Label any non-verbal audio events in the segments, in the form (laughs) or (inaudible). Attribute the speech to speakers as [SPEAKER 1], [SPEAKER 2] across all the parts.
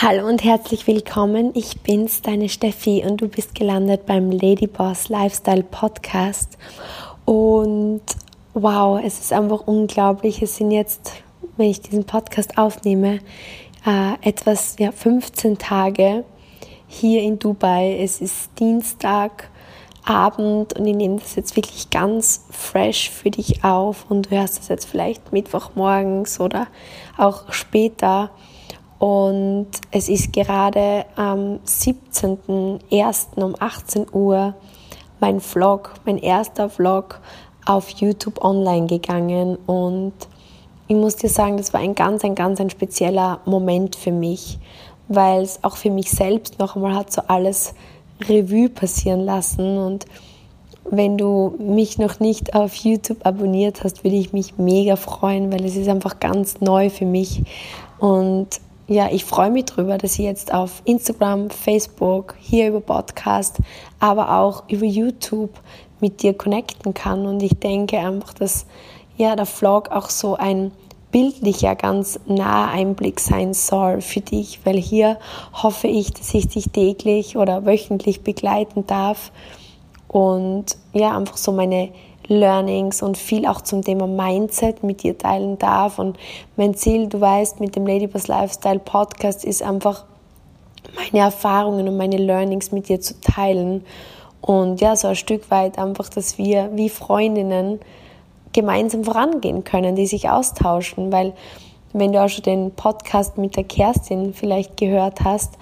[SPEAKER 1] Hallo und herzlich willkommen. Ich bin's, deine Steffi, und du bist gelandet beim Ladyboss Lifestyle Podcast. Und wow, es ist einfach unglaublich. Es sind jetzt, wenn ich diesen Podcast aufnehme, äh, etwas, ja, 15 Tage hier in Dubai. Es ist Dienstag. Abend und ich nehme das jetzt wirklich ganz fresh für dich auf und du hörst das jetzt vielleicht Mittwochmorgens oder auch später. Und es ist gerade am 17.01. um 18 Uhr mein Vlog, mein erster Vlog auf YouTube online gegangen. Und ich muss dir sagen, das war ein ganz, ein ganz ein spezieller Moment für mich, weil es auch für mich selbst noch einmal hat so alles Revue passieren lassen. Und wenn du mich noch nicht auf YouTube abonniert hast, würde ich mich mega freuen, weil es ist einfach ganz neu für mich. Und ja, ich freue mich darüber, dass ich jetzt auf Instagram, Facebook, hier über Podcast, aber auch über YouTube mit dir connecten kann. Und ich denke einfach, dass ja, der Vlog auch so ein bildlicher, ganz naher Einblick sein soll für dich, weil hier hoffe ich, dass ich dich täglich oder wöchentlich begleiten darf und ja, einfach so meine Learnings und viel auch zum Thema Mindset mit dir teilen darf. Und mein Ziel, du weißt, mit dem Ladyboss Lifestyle Podcast ist einfach meine Erfahrungen und meine Learnings mit dir zu teilen. Und ja, so ein Stück weit einfach, dass wir wie Freundinnen gemeinsam vorangehen können, die sich austauschen, weil wenn du auch schon den Podcast mit der Kerstin vielleicht gehört hast,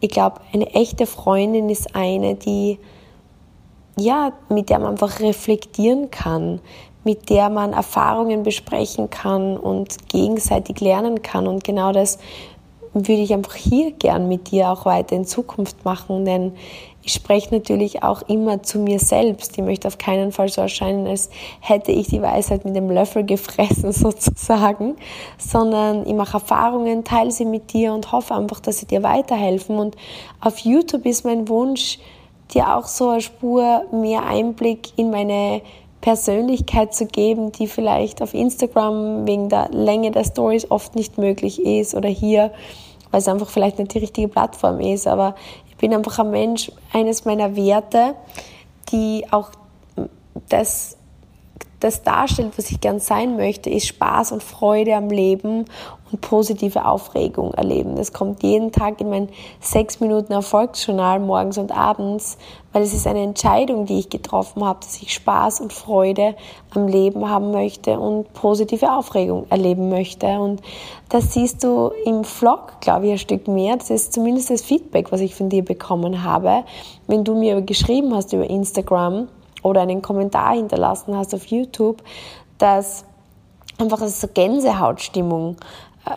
[SPEAKER 1] ich glaube, eine echte Freundin ist eine, die ja, mit der man einfach reflektieren kann, mit der man Erfahrungen besprechen kann und gegenseitig lernen kann. Und genau das würde ich einfach hier gern mit dir auch weiter in Zukunft machen, denn ich spreche natürlich auch immer zu mir selbst. Ich möchte auf keinen Fall so erscheinen, als hätte ich die Weisheit mit dem Löffel gefressen (laughs) sozusagen, sondern ich mache Erfahrungen, teile sie mit dir und hoffe einfach, dass sie dir weiterhelfen. Und auf YouTube ist mein Wunsch, dir auch so eine Spur mehr Einblick in meine Persönlichkeit zu geben, die vielleicht auf Instagram wegen der Länge der Stories oft nicht möglich ist oder hier, weil es einfach vielleicht nicht die richtige Plattform ist. Aber bin einfach ein Mensch, eines meiner Werte, die auch das, das darstellt, was ich gern sein möchte, ist Spaß und Freude am Leben und positive Aufregung erleben. Das kommt jeden Tag in mein sechs Minuten Erfolgsjournal morgens und abends, weil es ist eine Entscheidung, die ich getroffen habe, dass ich Spaß und Freude am Leben haben möchte und positive Aufregung erleben möchte. Und das siehst du im Vlog, glaube ich, ein Stück mehr. Das ist zumindest das Feedback, was ich von dir bekommen habe. Wenn du mir geschrieben hast über Instagram oder einen Kommentar hinterlassen hast auf YouTube, dass einfach so Gänsehautstimmung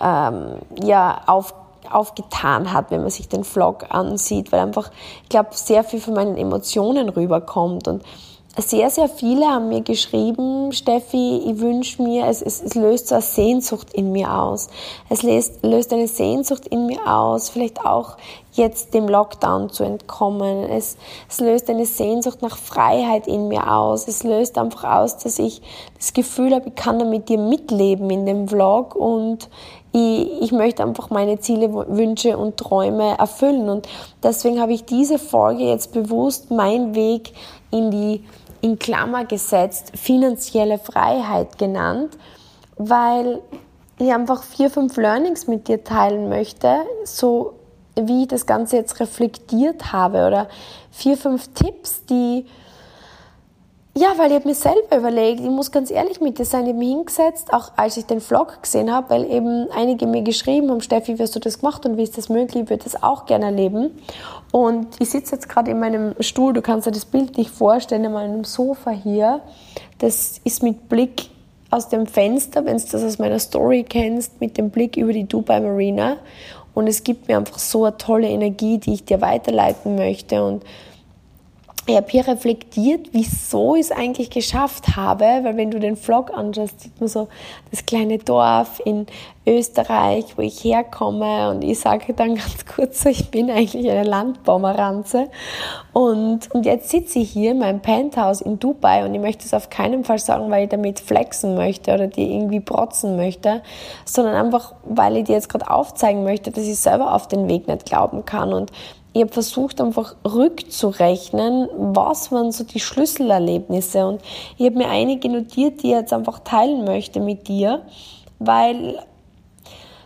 [SPEAKER 1] ähm, ja, auf, aufgetan hat, wenn man sich den Vlog ansieht, weil einfach, ich glaube, sehr viel von meinen Emotionen rüberkommt und sehr, sehr viele haben mir geschrieben, Steffi, ich wünsche mir, es, es, es, löst so eine Sehnsucht in mir aus. Es löst, löst eine Sehnsucht in mir aus, vielleicht auch jetzt dem Lockdown zu entkommen. Es, es löst eine Sehnsucht nach Freiheit in mir aus. Es löst einfach aus, dass ich das Gefühl habe, ich kann da mit dir mitleben in dem Vlog und ich, ich möchte einfach meine Ziele, Wünsche und Träume erfüllen. Und deswegen habe ich diese Folge jetzt bewusst mein Weg in die in Klammer gesetzt finanzielle Freiheit genannt, weil ich einfach vier, fünf Learnings mit dir teilen möchte, so wie ich das Ganze jetzt reflektiert habe oder vier, fünf Tipps, die ja, weil ich habe mir selber überlegt, ich muss ganz ehrlich mit dir sein, ich habe mich hingesetzt, auch als ich den Vlog gesehen habe, weil eben einige mir geschrieben haben, Steffi, wie hast du das gemacht und wie ist das möglich, ich würde das auch gerne erleben. Und ich sitze jetzt gerade in meinem Stuhl, du kannst dir das Bild nicht vorstellen, in meinem Sofa hier. Das ist mit Blick aus dem Fenster, wenn du das aus meiner Story kennst, mit dem Blick über die Dubai Marina. Und es gibt mir einfach so eine tolle Energie, die ich dir weiterleiten möchte. Und ich habe hier reflektiert, wieso ich es eigentlich geschafft habe, weil wenn du den Vlog anschaust, sieht man so das kleine Dorf in Österreich, wo ich herkomme. Und ich sage dann (laughs) ganz kurz ich bin eigentlich eine Landbaumeranze und, und jetzt sitze ich hier in meinem Penthouse in Dubai und ich möchte es auf keinen Fall sagen, weil ich damit flexen möchte oder dir irgendwie protzen möchte, sondern einfach, weil ich dir jetzt gerade aufzeigen möchte, dass ich selber auf den Weg nicht glauben kann. Und ich habe versucht, einfach rückzurechnen, was waren so die Schlüsselerlebnisse. Und ich habe mir einige notiert, die ich jetzt einfach teilen möchte mit dir, weil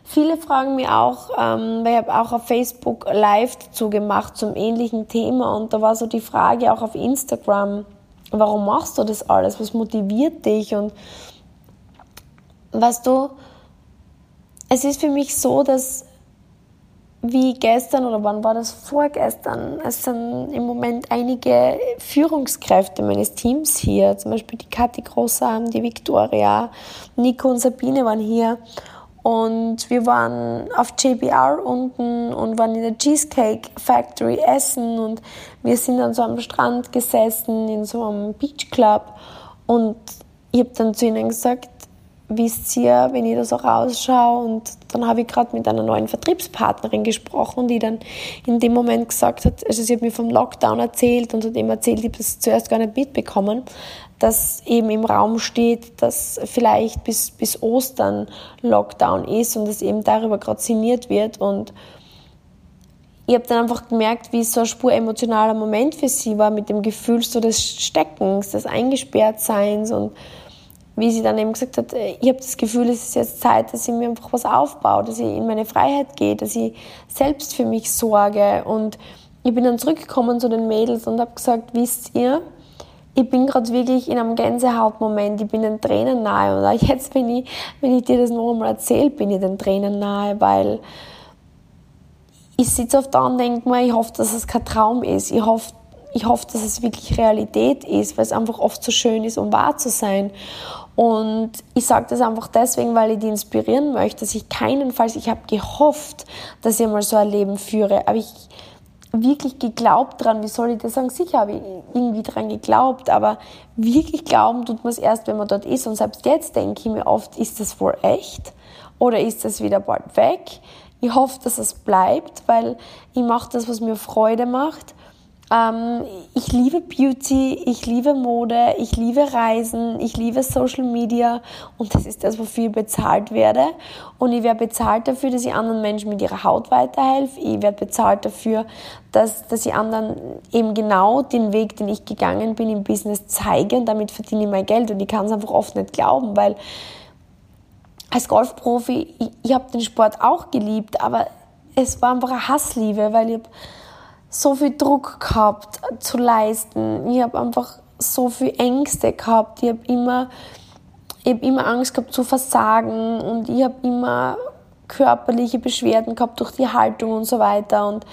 [SPEAKER 1] viele fragen mir auch, ähm, weil ich habe auch auf Facebook live dazu gemacht zum ähnlichen Thema und da war so die Frage auch auf Instagram, warum machst du das alles? Was motiviert dich? Und weißt du, es ist für mich so, dass wie gestern oder wann war das? Vorgestern? Es sind im Moment einige Führungskräfte meines Teams hier, zum Beispiel die Kathi Großarm, die Victoria, Nico und Sabine waren hier. Und wir waren auf JBR unten und waren in der Cheesecake Factory essen. Und wir sind dann so am Strand gesessen in so einem Beach Club und ich habe dann zu ihnen gesagt, wisst ihr, wenn ich da so rausschaue. Und dann habe ich gerade mit einer neuen Vertriebspartnerin gesprochen, die dann in dem Moment gesagt hat, also sie hat mir vom Lockdown erzählt und hat eben erzählt, ich habe das zuerst gar nicht mitbekommen, dass eben im Raum steht, dass vielleicht bis, bis Ostern Lockdown ist und dass eben darüber gerade sinniert wird. Und ich habe dann einfach gemerkt, wie so ein spur emotionaler Moment für sie war mit dem Gefühl so des Steckens, des Eingesperrtseins und wie sie dann eben gesagt hat, äh, ich habe das Gefühl, es ist jetzt Zeit, dass ich mir einfach was aufbaue, dass ich in meine Freiheit gehe, dass ich selbst für mich sorge. Und ich bin dann zurückgekommen zu den Mädels und habe gesagt, wisst ihr, ich bin gerade wirklich in einem Gänsehautmoment, ich bin den Tränen nahe. Und auch jetzt, wenn ich, wenn ich dir das noch einmal erzähle, bin ich den Tränen nahe, weil ich sitze oft da und denke mir, ich hoffe, dass es kein Traum ist. Ich hoffe, ich hoffe, dass es wirklich Realität ist, weil es einfach oft so schön ist, um wahr zu sein. Und ich sage das einfach deswegen, weil ich die inspirieren möchte, dass ich keinenfalls, ich habe gehofft, dass ich mal so ein Leben führe, aber ich wirklich geglaubt dran, wie soll ich das sagen? Sicher habe ich irgendwie dran geglaubt, aber wirklich glauben tut man es erst, wenn man dort ist. Und selbst jetzt denke ich mir oft, ist das wohl echt? Oder ist das wieder bald weg? Ich hoffe, dass es bleibt, weil ich mache das, was mir Freude macht. Ähm, ich liebe Beauty, ich liebe Mode, ich liebe Reisen, ich liebe Social Media und das ist das, wofür ich bezahlt werde. Und ich werde bezahlt dafür, dass ich anderen Menschen mit ihrer Haut weiterhelfe. Ich werde bezahlt dafür, dass, dass ich anderen eben genau den Weg, den ich gegangen bin im Business zeige und damit verdiene ich mein Geld. Und ich kann es einfach oft nicht glauben, weil als Golfprofi, ich, ich habe den Sport auch geliebt, aber es war einfach eine Hassliebe, weil ich habe so viel Druck gehabt zu leisten. Ich habe einfach so viel Ängste gehabt. Ich habe immer, hab immer Angst gehabt zu versagen und ich habe immer körperliche Beschwerden gehabt durch die Haltung und so weiter. Und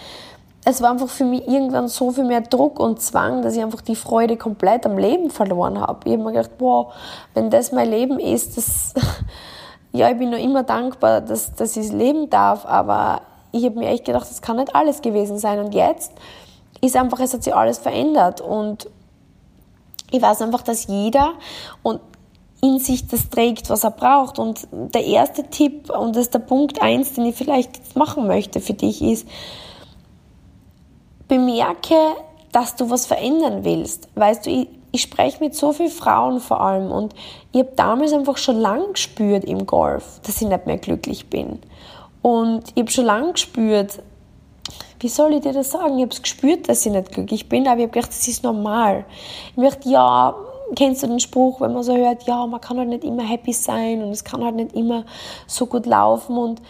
[SPEAKER 1] es war einfach für mich irgendwann so viel mehr Druck und Zwang, dass ich einfach die Freude komplett am Leben verloren habe. Ich habe mir gedacht, wow, wenn das mein Leben ist, das, (laughs) ja, ich bin noch immer dankbar, dass, dass ich es leben darf, aber ich habe mir echt gedacht, das kann nicht alles gewesen sein. Und jetzt ist einfach, es hat sich alles verändert. Und ich weiß einfach, dass jeder und in sich das trägt, was er braucht. Und der erste Tipp, und das ist der Punkt eins, den ich vielleicht jetzt machen möchte für dich, ist, bemerke, dass du was verändern willst. Weißt du, ich, ich spreche mit so vielen Frauen vor allem und ich habe damals einfach schon lang gespürt im Golf, dass ich nicht mehr glücklich bin. Und ich habe schon lange gespürt, wie soll ich dir das sagen? Ich habe es gespürt, dass ich nicht glücklich bin, aber ich habe gedacht, das ist normal. Ich habe gedacht, ja, kennst du den Spruch, wenn man so hört, ja, man kann halt nicht immer happy sein und es kann halt nicht immer so gut laufen und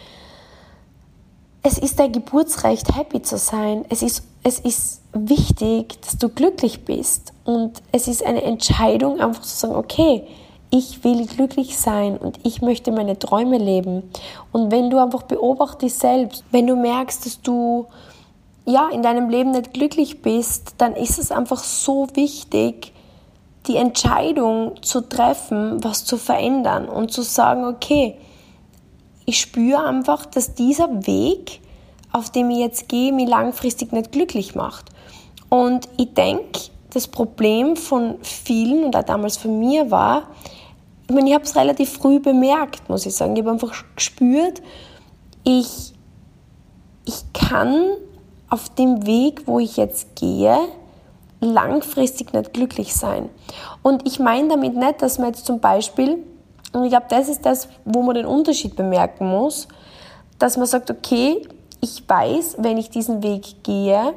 [SPEAKER 1] es ist dein Geburtsrecht, happy zu sein. Es ist, es ist wichtig, dass du glücklich bist und es ist eine Entscheidung, einfach zu sagen, okay, ich will glücklich sein und ich möchte meine Träume leben. Und wenn du einfach beobachtest selbst, wenn du merkst, dass du ja in deinem Leben nicht glücklich bist, dann ist es einfach so wichtig, die Entscheidung zu treffen, was zu verändern und zu sagen, okay, ich spüre einfach, dass dieser Weg, auf dem ich jetzt gehe, mich langfristig nicht glücklich macht. Und ich denke, das Problem von vielen und auch damals von mir war, ich meine, ich habe es relativ früh bemerkt, muss ich sagen. Ich habe einfach gespürt, ich, ich kann auf dem Weg, wo ich jetzt gehe, langfristig nicht glücklich sein. Und ich meine damit nicht, dass man jetzt zum Beispiel, und ich glaube, das ist das, wo man den Unterschied bemerken muss, dass man sagt, okay, ich weiß, wenn ich diesen Weg gehe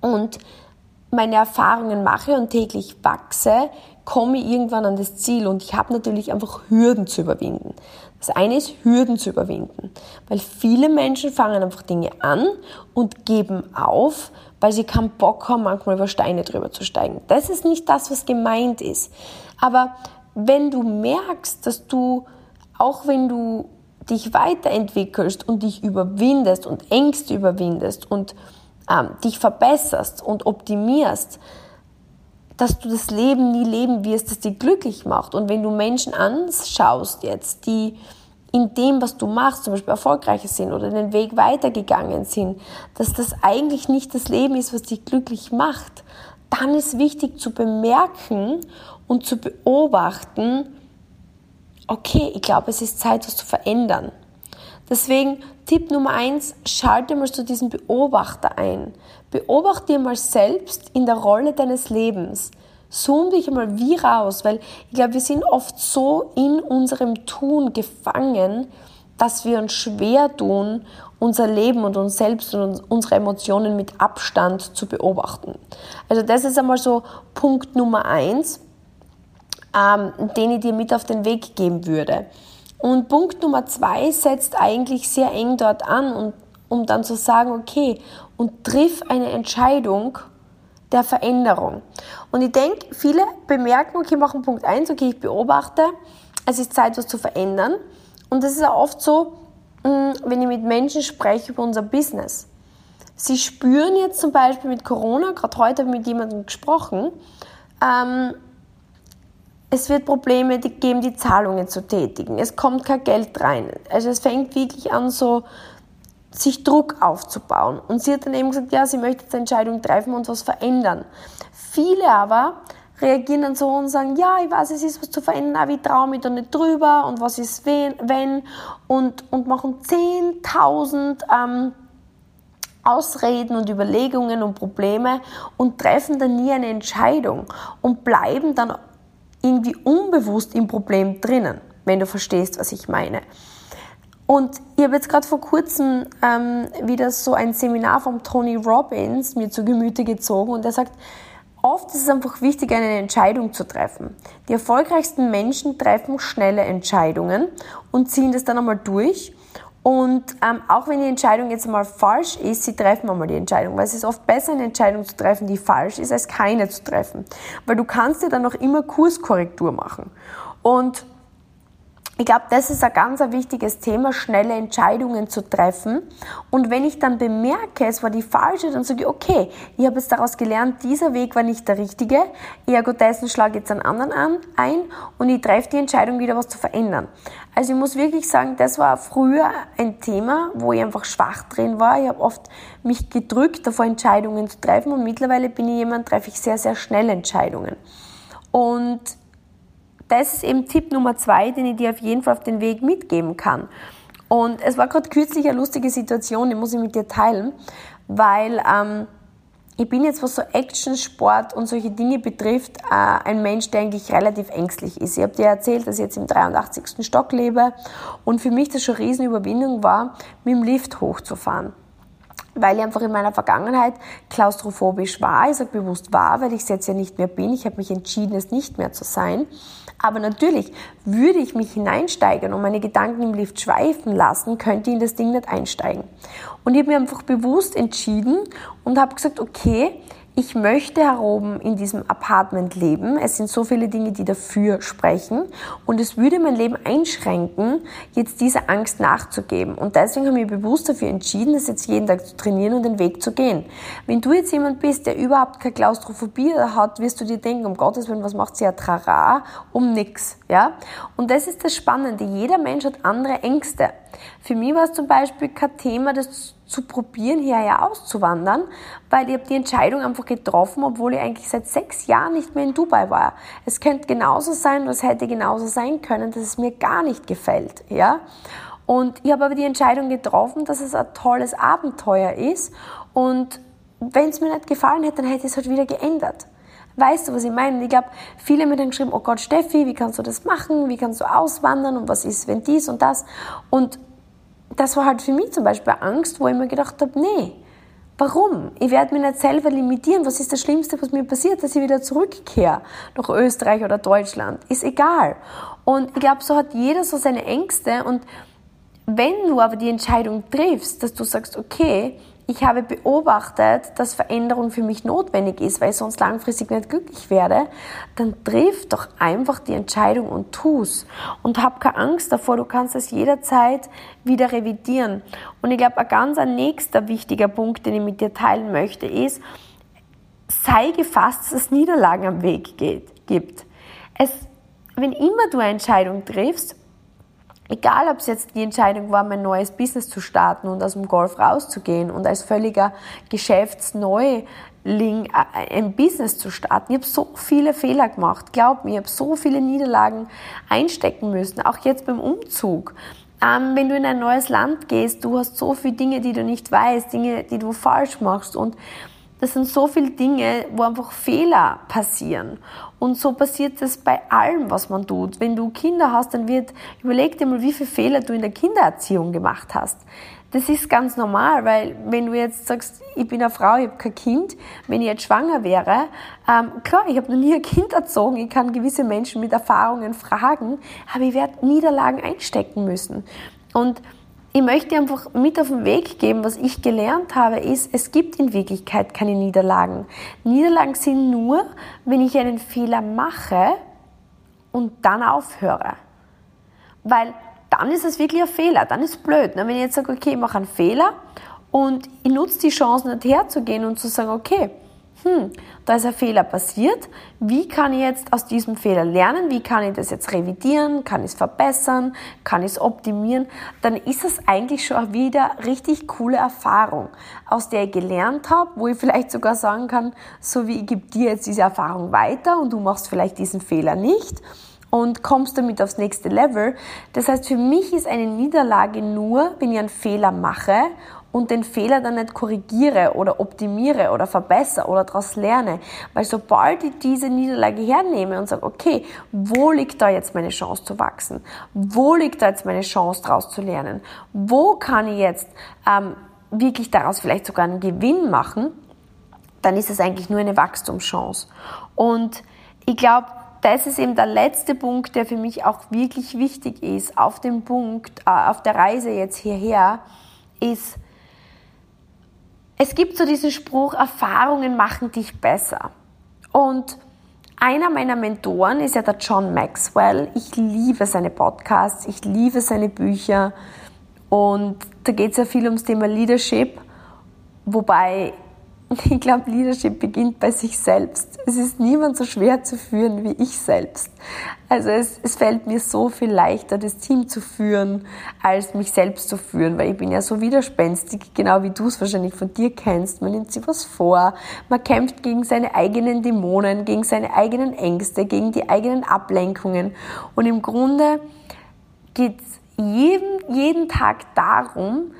[SPEAKER 1] und meine Erfahrungen mache und täglich wachse, komme ich irgendwann an das Ziel und ich habe natürlich einfach Hürden zu überwinden. Das eine ist Hürden zu überwinden, weil viele Menschen fangen einfach Dinge an und geben auf, weil sie keinen Bock haben, manchmal über Steine drüber zu steigen. Das ist nicht das, was gemeint ist. Aber wenn du merkst, dass du, auch wenn du dich weiterentwickelst und dich überwindest und Ängste überwindest und ähm, dich verbesserst und optimierst, dass du das Leben nie leben wirst, das dich glücklich macht. Und wenn du Menschen anschaust jetzt, die in dem, was du machst, zum Beispiel erfolgreicher sind oder den Weg weitergegangen sind, dass das eigentlich nicht das Leben ist, was dich glücklich macht, dann ist wichtig zu bemerken und zu beobachten, okay, ich glaube, es ist Zeit, was zu verändern. Deswegen Tipp Nummer eins, schalte mal zu diesem Beobachter ein. Beobachte dir mal selbst in der Rolle deines Lebens. Zoom dich mal wie raus, weil ich glaube, wir sind oft so in unserem Tun gefangen, dass wir uns schwer tun, unser Leben und uns selbst und unsere Emotionen mit Abstand zu beobachten. Also das ist einmal so Punkt Nummer eins, ähm, den ich dir mit auf den Weg geben würde. Und Punkt Nummer zwei setzt eigentlich sehr eng dort an, und, um dann zu sagen, okay, und triff eine Entscheidung der Veränderung. Und ich denke, viele bemerken, okay, machen Punkt eins, okay, ich beobachte, es ist Zeit, was zu verändern. Und das ist auch oft so, mm, wenn ich mit Menschen spreche über unser Business. Sie spüren jetzt zum Beispiel mit Corona, gerade heute habe ich mit jemandem gesprochen, ähm, es wird Probleme geben, die Zahlungen zu tätigen. Es kommt kein Geld rein. Also es fängt wirklich an, so sich Druck aufzubauen. Und sie hat dann eben gesagt, ja, sie möchte jetzt eine Entscheidung treffen und was verändern. Viele aber reagieren dann so und sagen, ja, ich weiß, es ist was zu verändern, aber ich traue mich da nicht drüber und was ist wenn, wenn und, und machen 10.000 ähm, Ausreden und Überlegungen und Probleme und treffen dann nie eine Entscheidung und bleiben dann irgendwie unbewusst im Problem drinnen, wenn du verstehst, was ich meine. Und ich habe jetzt gerade vor kurzem ähm, wieder so ein Seminar vom Tony Robbins mir zu Gemüte gezogen und er sagt, oft ist es einfach wichtig, eine Entscheidung zu treffen. Die erfolgreichsten Menschen treffen schnelle Entscheidungen und ziehen das dann einmal durch und ähm, auch wenn die Entscheidung jetzt mal falsch ist, sie treffen einmal die Entscheidung, weil es ist oft besser, eine Entscheidung zu treffen, die falsch ist, als keine zu treffen. Weil du kannst dir dann noch immer Kurskorrektur machen. Und ich glaube, das ist ein ganz ein wichtiges Thema, schnelle Entscheidungen zu treffen. Und wenn ich dann bemerke, es war die falsche, dann sage ich, okay, ich habe jetzt daraus gelernt, dieser Weg war nicht der richtige. Ergo dessen schlage jetzt einen anderen an, ein und ich treffe die Entscheidung, wieder was zu verändern. Also ich muss wirklich sagen, das war früher ein Thema, wo ich einfach schwach drin war. Ich habe oft mich gedrückt, davor Entscheidungen zu treffen und mittlerweile bin ich jemand, treffe ich sehr, sehr schnell Entscheidungen. Und das ist eben Tipp Nummer zwei, den ich dir auf jeden Fall auf den Weg mitgeben kann. Und es war gerade kürzlich eine lustige Situation, die muss ich mit dir teilen, weil ähm, ich bin jetzt, was so Action, Sport und solche Dinge betrifft, äh, ein Mensch, der eigentlich relativ ängstlich ist. Ich habe dir erzählt, dass ich jetzt im 83. Stock lebe und für mich das schon eine Riesenüberwindung war, mit dem Lift hochzufahren weil ich einfach in meiner Vergangenheit klaustrophobisch war. Ich sage bewusst war, weil ich es jetzt ja nicht mehr bin. Ich habe mich entschieden, es nicht mehr zu sein. Aber natürlich würde ich mich hineinsteigern und meine Gedanken im Lift schweifen lassen, könnte ich in das Ding nicht einsteigen. Und ich habe mir einfach bewusst entschieden und habe gesagt, okay, ich möchte heroben in diesem Apartment leben. Es sind so viele Dinge, die dafür sprechen. Und es würde mein Leben einschränken, jetzt dieser Angst nachzugeben. Und deswegen habe ich mich bewusst dafür entschieden, das jetzt jeden Tag zu trainieren und den Weg zu gehen. Wenn du jetzt jemand bist, der überhaupt keine Klaustrophobie hat, wirst du dir denken, um Gottes Willen, was macht sie ja trara um nix, ja? Und das ist das Spannende. Jeder Mensch hat andere Ängste. Für mich war es zum Beispiel kein Thema, das zu probieren, hierher auszuwandern, weil ich habe die Entscheidung einfach getroffen, obwohl ich eigentlich seit sechs Jahren nicht mehr in Dubai war. Es könnte genauso sein, es hätte genauso sein können, dass es mir gar nicht gefällt, ja. Und ich habe aber die Entscheidung getroffen, dass es ein tolles Abenteuer ist und wenn es mir nicht gefallen hätte, dann hätte ich es halt wieder geändert. Weißt du, was ich meine? Ich glaube, viele haben mir dann geschrieben, oh Gott, Steffi, wie kannst du das machen? Wie kannst du auswandern? Und was ist, wenn dies und das? Und das war halt für mich zum Beispiel Angst, wo ich mir gedacht habe, nee, warum? Ich werde mich nicht selber limitieren. Was ist das Schlimmste, was mir passiert, dass ich wieder zurückkehre nach Österreich oder Deutschland? Ist egal. Und ich glaube, so hat jeder so seine Ängste. Und wenn du aber die Entscheidung triffst, dass du sagst, okay, ich habe beobachtet, dass Veränderung für mich notwendig ist, weil ich sonst langfristig nicht glücklich werde, dann triff doch einfach die Entscheidung und tu's. Und hab keine Angst davor, du kannst es jederzeit wieder revidieren. Und ich glaube, ein ganz ein nächster wichtiger Punkt, den ich mit dir teilen möchte, ist, sei gefasst, dass es Niederlagen am Weg geht, gibt. Es, wenn immer du eine Entscheidung triffst, Egal, ob es jetzt die Entscheidung war, mein neues Business zu starten und aus dem Golf rauszugehen und als völliger Geschäftsneuling äh, ein Business zu starten. Ich habe so viele Fehler gemacht. Glaub mir, ich habe so viele Niederlagen einstecken müssen. Auch jetzt beim Umzug. Ähm, wenn du in ein neues Land gehst, du hast so viele Dinge, die du nicht weißt, Dinge, die du falsch machst und das sind so viele Dinge, wo einfach Fehler passieren. Und so passiert es bei allem, was man tut. Wenn du Kinder hast, dann wird, überleg dir mal, wie viele Fehler du in der Kindererziehung gemacht hast. Das ist ganz normal, weil wenn du jetzt sagst, ich bin eine Frau, ich habe kein Kind, wenn ich jetzt schwanger wäre, ähm, klar, ich habe noch nie ein Kind erzogen, ich kann gewisse Menschen mit Erfahrungen fragen, aber ich werde Niederlagen einstecken müssen. Und ich möchte einfach mit auf den Weg geben, was ich gelernt habe, ist, es gibt in Wirklichkeit keine Niederlagen. Niederlagen sind nur, wenn ich einen Fehler mache und dann aufhöre. Weil dann ist es wirklich ein Fehler, dann ist es blöd. Wenn ich jetzt sage, okay, ich mache einen Fehler und ich nutze die Chance, nicht herzugehen und zu sagen, okay, hm, da ist ein Fehler passiert, wie kann ich jetzt aus diesem Fehler lernen, wie kann ich das jetzt revidieren, kann ich es verbessern, kann ich es optimieren, dann ist es eigentlich schon wieder richtig coole Erfahrung, aus der ich gelernt habe, wo ich vielleicht sogar sagen kann, so wie ich gebe dir jetzt diese Erfahrung weiter und du machst vielleicht diesen Fehler nicht und kommst damit aufs nächste Level. Das heißt, für mich ist eine Niederlage nur, wenn ich einen Fehler mache und den Fehler dann nicht korrigiere oder optimiere oder verbessere oder daraus lerne. Weil sobald ich diese Niederlage hernehme und sage, okay, wo liegt da jetzt meine Chance zu wachsen? Wo liegt da jetzt meine Chance daraus zu lernen? Wo kann ich jetzt ähm, wirklich daraus vielleicht sogar einen Gewinn machen? Dann ist es eigentlich nur eine Wachstumschance. Und ich glaube, das ist eben der letzte Punkt, der für mich auch wirklich wichtig ist, auf dem Punkt, äh, auf der Reise jetzt hierher, ist, es gibt so diesen Spruch, Erfahrungen machen dich besser. Und einer meiner Mentoren ist ja der John Maxwell. Ich liebe seine Podcasts, ich liebe seine Bücher und da geht es ja viel ums Thema Leadership, wobei (laughs) ich glaube, Leadership beginnt bei sich selbst. Es ist niemand so schwer zu führen wie ich selbst. Also es, es fällt mir so viel leichter, das Team zu führen, als mich selbst zu führen, weil ich bin ja so widerspenstig, genau wie du es wahrscheinlich von dir kennst. Man nimmt sich was vor, man kämpft gegen seine eigenen Dämonen, gegen seine eigenen Ängste, gegen die eigenen Ablenkungen. Und im Grunde geht es jeden, jeden Tag darum,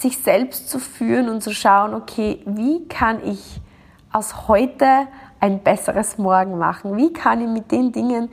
[SPEAKER 1] sich selbst zu führen und zu schauen, okay, wie kann ich aus heute ein besseres Morgen machen? Wie kann ich mit den Dingen,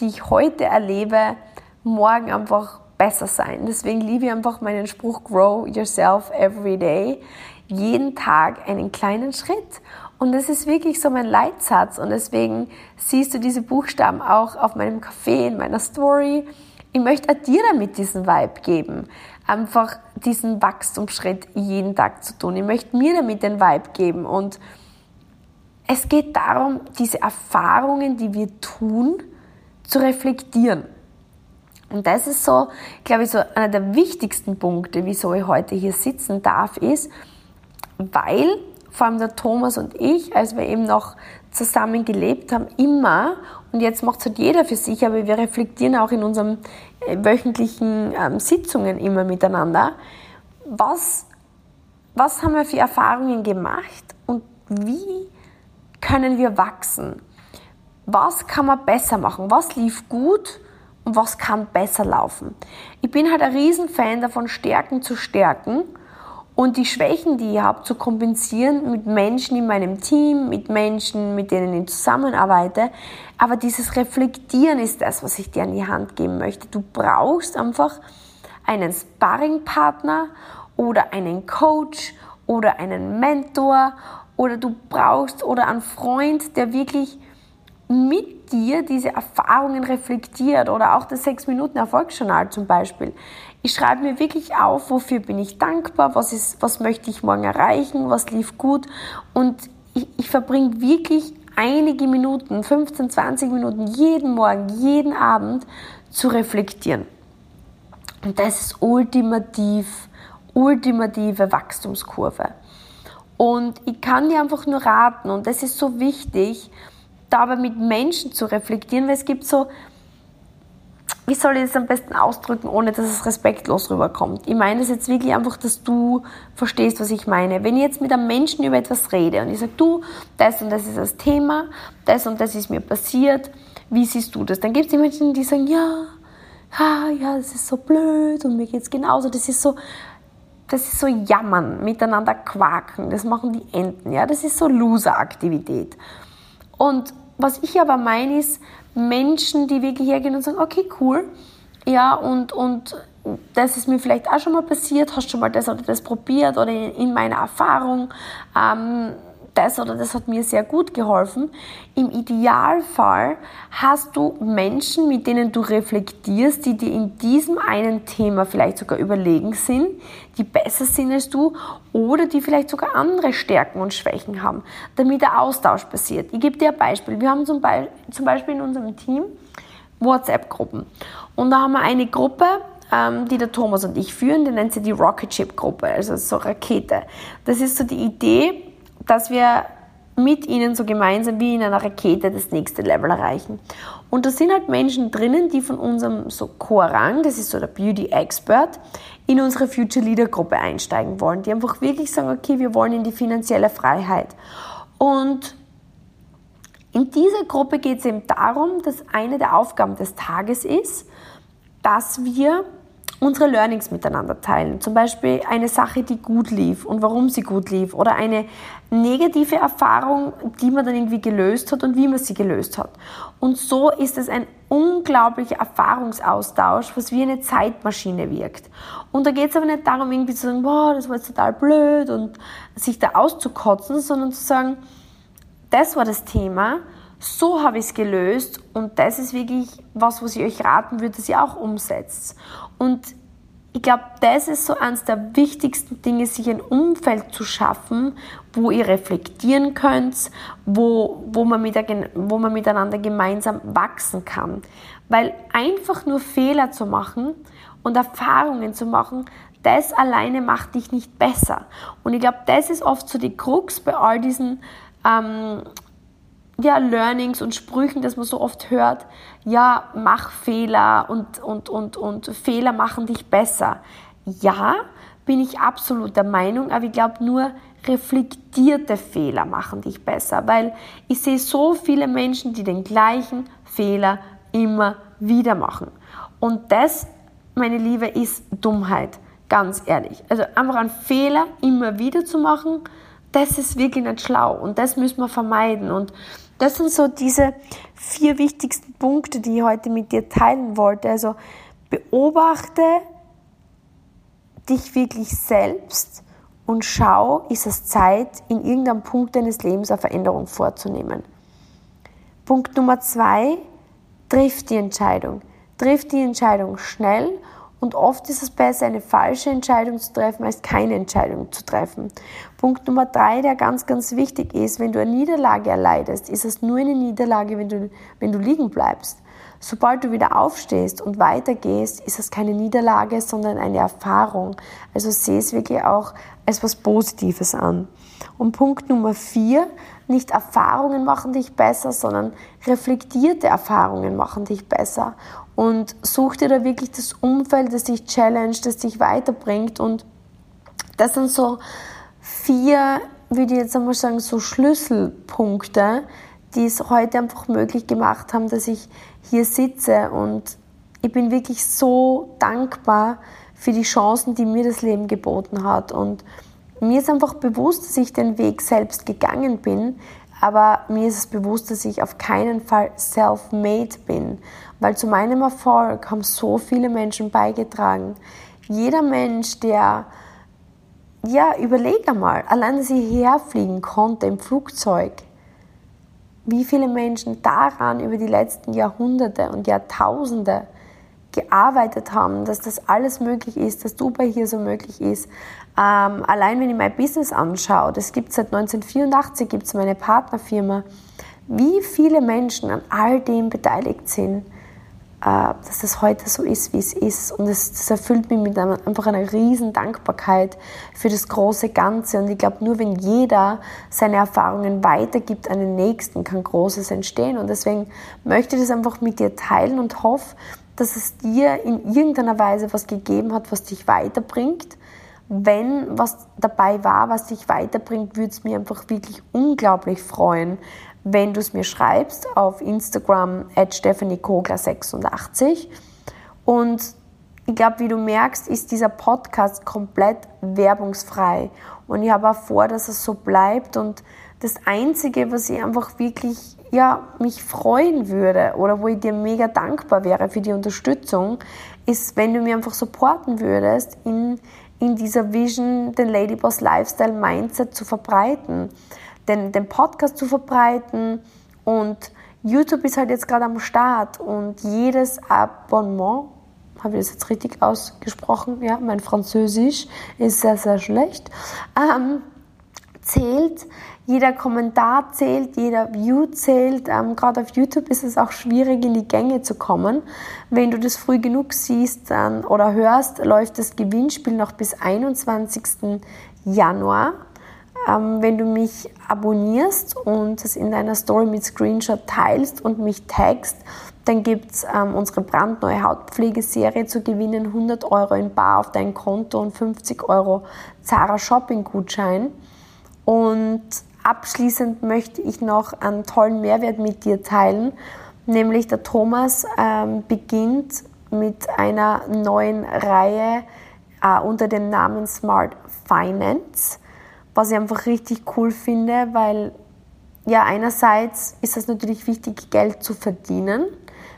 [SPEAKER 1] die ich heute erlebe, morgen einfach besser sein? Deswegen liebe ich einfach meinen Spruch Grow Yourself Every Day. Jeden Tag einen kleinen Schritt. Und das ist wirklich so mein Leitsatz. Und deswegen siehst du diese Buchstaben auch auf meinem Café, in meiner Story. Ich möchte dir damit diesen Vibe geben einfach diesen Wachstumsschritt jeden Tag zu tun. Ich möchte mir damit den Vibe geben und es geht darum, diese Erfahrungen, die wir tun, zu reflektieren. Und das ist so, glaube ich, so einer der wichtigsten Punkte, wieso ich heute hier sitzen darf, ist, weil vor allem der Thomas und ich, als wir eben noch zusammen gelebt haben, immer, und jetzt macht es halt jeder für sich, aber wir reflektieren auch in unserem wöchentlichen ähm, Sitzungen immer miteinander. Was, was haben wir für Erfahrungen gemacht und wie können wir wachsen? Was kann man besser machen? Was lief gut und was kann besser laufen? Ich bin halt ein Riesenfan davon, Stärken zu stärken und die Schwächen, die ich habe, zu kompensieren mit Menschen in meinem Team, mit Menschen, mit denen ich zusammenarbeite. Aber dieses Reflektieren ist das, was ich dir an die Hand geben möchte. Du brauchst einfach einen Sparringpartner oder einen Coach oder einen Mentor oder du brauchst oder einen Freund, der wirklich mit dir diese Erfahrungen reflektiert oder auch das 6-Minuten-Erfolgsjournal zum Beispiel. Ich schreibe mir wirklich auf, wofür bin ich dankbar, was, ist, was möchte ich morgen erreichen, was lief gut und ich, ich verbringe wirklich einige Minuten, 15, 20 Minuten jeden Morgen, jeden Abend zu reflektieren. Und das ist ultimativ, ultimative Wachstumskurve. Und ich kann dir einfach nur raten, und das ist so wichtig, da aber mit Menschen zu reflektieren, weil es gibt so, wie soll ich das am besten ausdrücken, ohne dass es respektlos rüberkommt? Ich meine das jetzt wirklich einfach, dass du verstehst, was ich meine. Wenn ich jetzt mit einem Menschen über etwas rede und ich sage, du, das und das ist das Thema, das und das ist mir passiert, wie siehst du das? Dann gibt es die Menschen, die sagen, ja, ha, ja, das ist so blöd und mir geht es genauso. Das ist so, das ist so Jammern, miteinander quaken, das machen die Enten, ja, das ist so Loser-Aktivität. Und was ich aber meine, ist Menschen, die wirklich hergehen und sagen, okay, cool, ja, und, und das ist mir vielleicht auch schon mal passiert, hast schon mal das oder das probiert oder in meiner Erfahrung, ähm, das oder das hat mir sehr gut geholfen. Im Idealfall hast du Menschen, mit denen du reflektierst, die dir in diesem einen Thema vielleicht sogar überlegen sind, die besser sind als du oder die vielleicht sogar andere Stärken und Schwächen haben, damit der Austausch passiert. Ich gebe dir ein Beispiel. Wir haben zum Beispiel in unserem Team WhatsApp-Gruppen. Und da haben wir eine Gruppe, ähm, die der Thomas und ich führen, die nennt sie die Rocket Ship Gruppe, also so Rakete. Das ist so die Idee, dass wir mit ihnen so gemeinsam wie in einer Rakete das nächste Level erreichen. Und da sind halt Menschen drinnen, die von unserem so Core-Rang, das ist so der Beauty Expert, in unsere Future Leader Gruppe einsteigen wollen, die einfach wirklich sagen, okay, wir wollen in die finanzielle Freiheit. Und in dieser Gruppe geht es eben darum, dass eine der Aufgaben des Tages ist, dass wir unsere Learnings miteinander teilen. Zum Beispiel eine Sache, die gut lief und warum sie gut lief oder eine negative Erfahrung, die man dann irgendwie gelöst hat und wie man sie gelöst hat. Und so ist es ein unglaublicher Erfahrungsaustausch, was wie eine Zeitmaschine wirkt. Und da geht es aber nicht darum, irgendwie zu sagen, boah, das war jetzt total blöd und sich da auszukotzen, sondern zu sagen, das war das Thema, so habe ich es gelöst und das ist wirklich was, was ich euch raten würde, dass ihr auch umsetzt. Und ich glaube, das ist so eines der wichtigsten Dinge, sich ein Umfeld zu schaffen, wo ihr reflektieren könnt, wo, wo, man, mit, wo man miteinander gemeinsam wachsen kann. Weil einfach nur Fehler zu machen und Erfahrungen zu machen, das alleine macht dich nicht besser. Und ich glaube, das ist oft so die Krux bei all diesen ähm, ja, Learnings und Sprüchen, dass man so oft hört, ja, mach Fehler und, und, und, und Fehler machen dich besser. Ja, bin ich absolut der Meinung, aber ich glaube nur, reflektierte Fehler machen dich besser, weil ich sehe so viele Menschen, die den gleichen Fehler immer wieder machen. Und das, meine Liebe, ist Dummheit, ganz ehrlich. Also einfach einen Fehler immer wieder zu machen, das ist wirklich nicht schlau und das müssen wir vermeiden. Und das sind so diese vier wichtigsten Punkte, die ich heute mit dir teilen wollte. Also beobachte dich wirklich selbst und schau, ist es Zeit, in irgendeinem Punkt deines Lebens eine Veränderung vorzunehmen. Punkt Nummer zwei, triff die Entscheidung. Triff die Entscheidung schnell und oft ist es besser, eine falsche Entscheidung zu treffen, als keine Entscheidung zu treffen. Punkt Nummer drei, der ganz, ganz wichtig ist, wenn du eine Niederlage erleidest, ist es nur eine Niederlage, wenn du, wenn du liegen bleibst. Sobald du wieder aufstehst und weitergehst, ist es keine Niederlage, sondern eine Erfahrung. Also sehe es wirklich auch als was Positives an. Und Punkt Nummer vier, nicht Erfahrungen machen dich besser, sondern reflektierte Erfahrungen machen dich besser. Und such dir da wirklich das Umfeld, das dich challenge, das dich weiterbringt. Und das sind so vier, würde ich jetzt einmal sagen, so Schlüsselpunkte, die es heute einfach möglich gemacht haben, dass ich hier sitze. Und ich bin wirklich so dankbar für die Chancen, die mir das Leben geboten hat. Und mir ist einfach bewusst, dass ich den Weg selbst gegangen bin, aber mir ist es bewusst, dass ich auf keinen Fall self-made bin, weil zu meinem Erfolg haben so viele Menschen beigetragen. Jeder Mensch, der, ja, überleg einmal, allein, dass ich herfliegen konnte im Flugzeug, wie viele Menschen daran über die letzten Jahrhunderte und Jahrtausende gearbeitet haben, dass das alles möglich ist, dass Dubai hier so möglich ist. Ähm, allein wenn ich mein Business anschaue, das gibt es seit 1984, gibt es meine Partnerfirma, wie viele Menschen an all dem beteiligt sind, dass das heute so ist, wie es ist. Und das erfüllt mich mit einer, einfach einer riesen Dankbarkeit für das große Ganze. Und ich glaube, nur wenn jeder seine Erfahrungen weitergibt an den Nächsten, kann Großes entstehen. Und deswegen möchte ich das einfach mit dir teilen und hoffe, dass es dir in irgendeiner Weise was gegeben hat, was dich weiterbringt. Wenn was dabei war, was dich weiterbringt, würde es mir einfach wirklich unglaublich freuen, wenn du es mir schreibst auf Instagram at stephaniekogler86. Und ich glaube, wie du merkst, ist dieser Podcast komplett werbungsfrei. Und ich habe auch vor, dass es so bleibt. Und das Einzige, was ich einfach wirklich ja, mich freuen würde oder wo ich dir mega dankbar wäre für die Unterstützung, ist, wenn du mir einfach supporten würdest, in, in dieser Vision den Ladyboss Lifestyle Mindset zu verbreiten, den, den Podcast zu verbreiten und YouTube ist halt jetzt gerade am Start und jedes Abonnement, habe ich das jetzt richtig ausgesprochen? Ja, mein Französisch ist sehr, sehr schlecht, ähm, zählt jeder Kommentar zählt, jeder View zählt. Ähm, Gerade auf YouTube ist es auch schwierig, in die Gänge zu kommen. Wenn du das früh genug siehst dann, oder hörst, läuft das Gewinnspiel noch bis 21. Januar. Ähm, wenn du mich abonnierst und es in deiner Story mit Screenshot teilst und mich tagst, dann gibt es ähm, unsere brandneue Hautpflegeserie zu gewinnen, 100 Euro in Bar auf dein Konto und 50 Euro Zara Shopping Gutschein. Und abschließend möchte ich noch einen tollen Mehrwert mit dir teilen, nämlich der Thomas ähm, beginnt mit einer neuen Reihe äh, unter dem Namen Smart Finance, was ich einfach richtig cool finde, weil ja einerseits ist es natürlich wichtig, Geld zu verdienen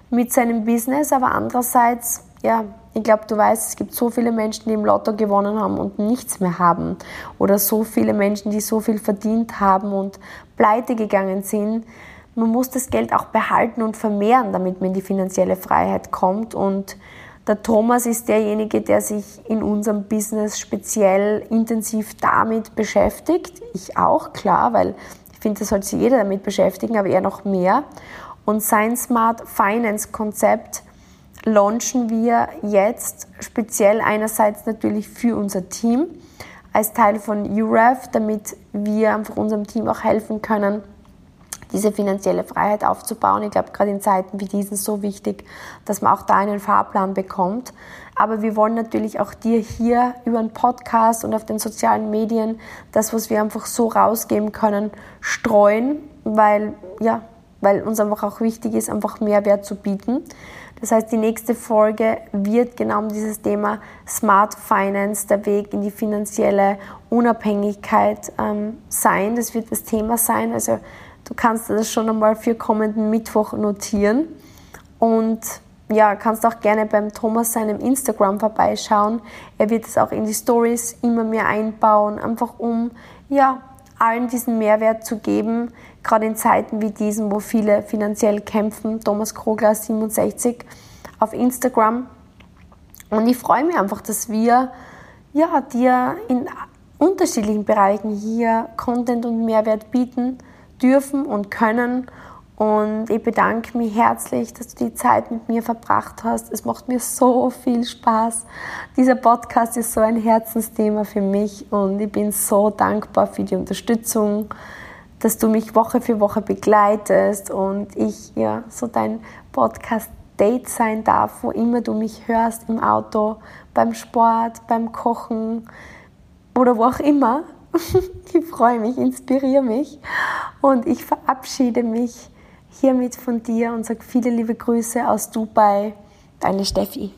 [SPEAKER 1] mit seinem Business, aber andererseits ja ich glaube, du weißt, es gibt so viele Menschen, die im Lotto gewonnen haben und nichts mehr haben. Oder so viele Menschen, die so viel verdient haben und pleite gegangen sind. Man muss das Geld auch behalten und vermehren, damit man in die finanzielle Freiheit kommt. Und der Thomas ist derjenige, der sich in unserem Business speziell intensiv damit beschäftigt. Ich auch, klar, weil ich finde, das sollte sich jeder damit beschäftigen, aber er noch mehr. Und sein Smart Finance Konzept launchen wir jetzt speziell einerseits natürlich für unser Team als Teil von UREF, damit wir einfach unserem Team auch helfen können, diese finanzielle Freiheit aufzubauen. Ich glaube, gerade in Zeiten wie diesen so wichtig, dass man auch da einen Fahrplan bekommt. Aber wir wollen natürlich auch dir hier über einen Podcast und auf den sozialen Medien das, was wir einfach so rausgeben können, streuen, weil, ja, weil uns einfach auch wichtig ist, einfach Mehrwert zu bieten. Das heißt, die nächste Folge wird genau um dieses Thema Smart Finance, der Weg in die finanzielle Unabhängigkeit ähm, sein. Das wird das Thema sein. Also du kannst das schon einmal für kommenden Mittwoch notieren. Und ja, kannst auch gerne beim Thomas seinem Instagram vorbeischauen. Er wird es auch in die Stories immer mehr einbauen, einfach um ja, allen diesen Mehrwert zu geben, gerade in Zeiten wie diesen, wo viele finanziell kämpfen. Thomas Krogler 67 auf Instagram. Und ich freue mich einfach, dass wir ja, dir in unterschiedlichen Bereichen hier Content und Mehrwert bieten dürfen und können. Und ich bedanke mich herzlich, dass du die Zeit mit mir verbracht hast. Es macht mir so viel Spaß. Dieser Podcast ist so ein Herzensthema für mich und ich bin so dankbar für die Unterstützung, dass du mich Woche für Woche begleitest und ich ja so dein Podcast Date sein darf, wo immer du mich hörst, im Auto, beim Sport, beim Kochen oder wo auch immer. (laughs) Ich freue mich, inspiriere mich und ich verabschiede mich hiermit von dir und sage viele liebe Grüße aus Dubai, deine Steffi.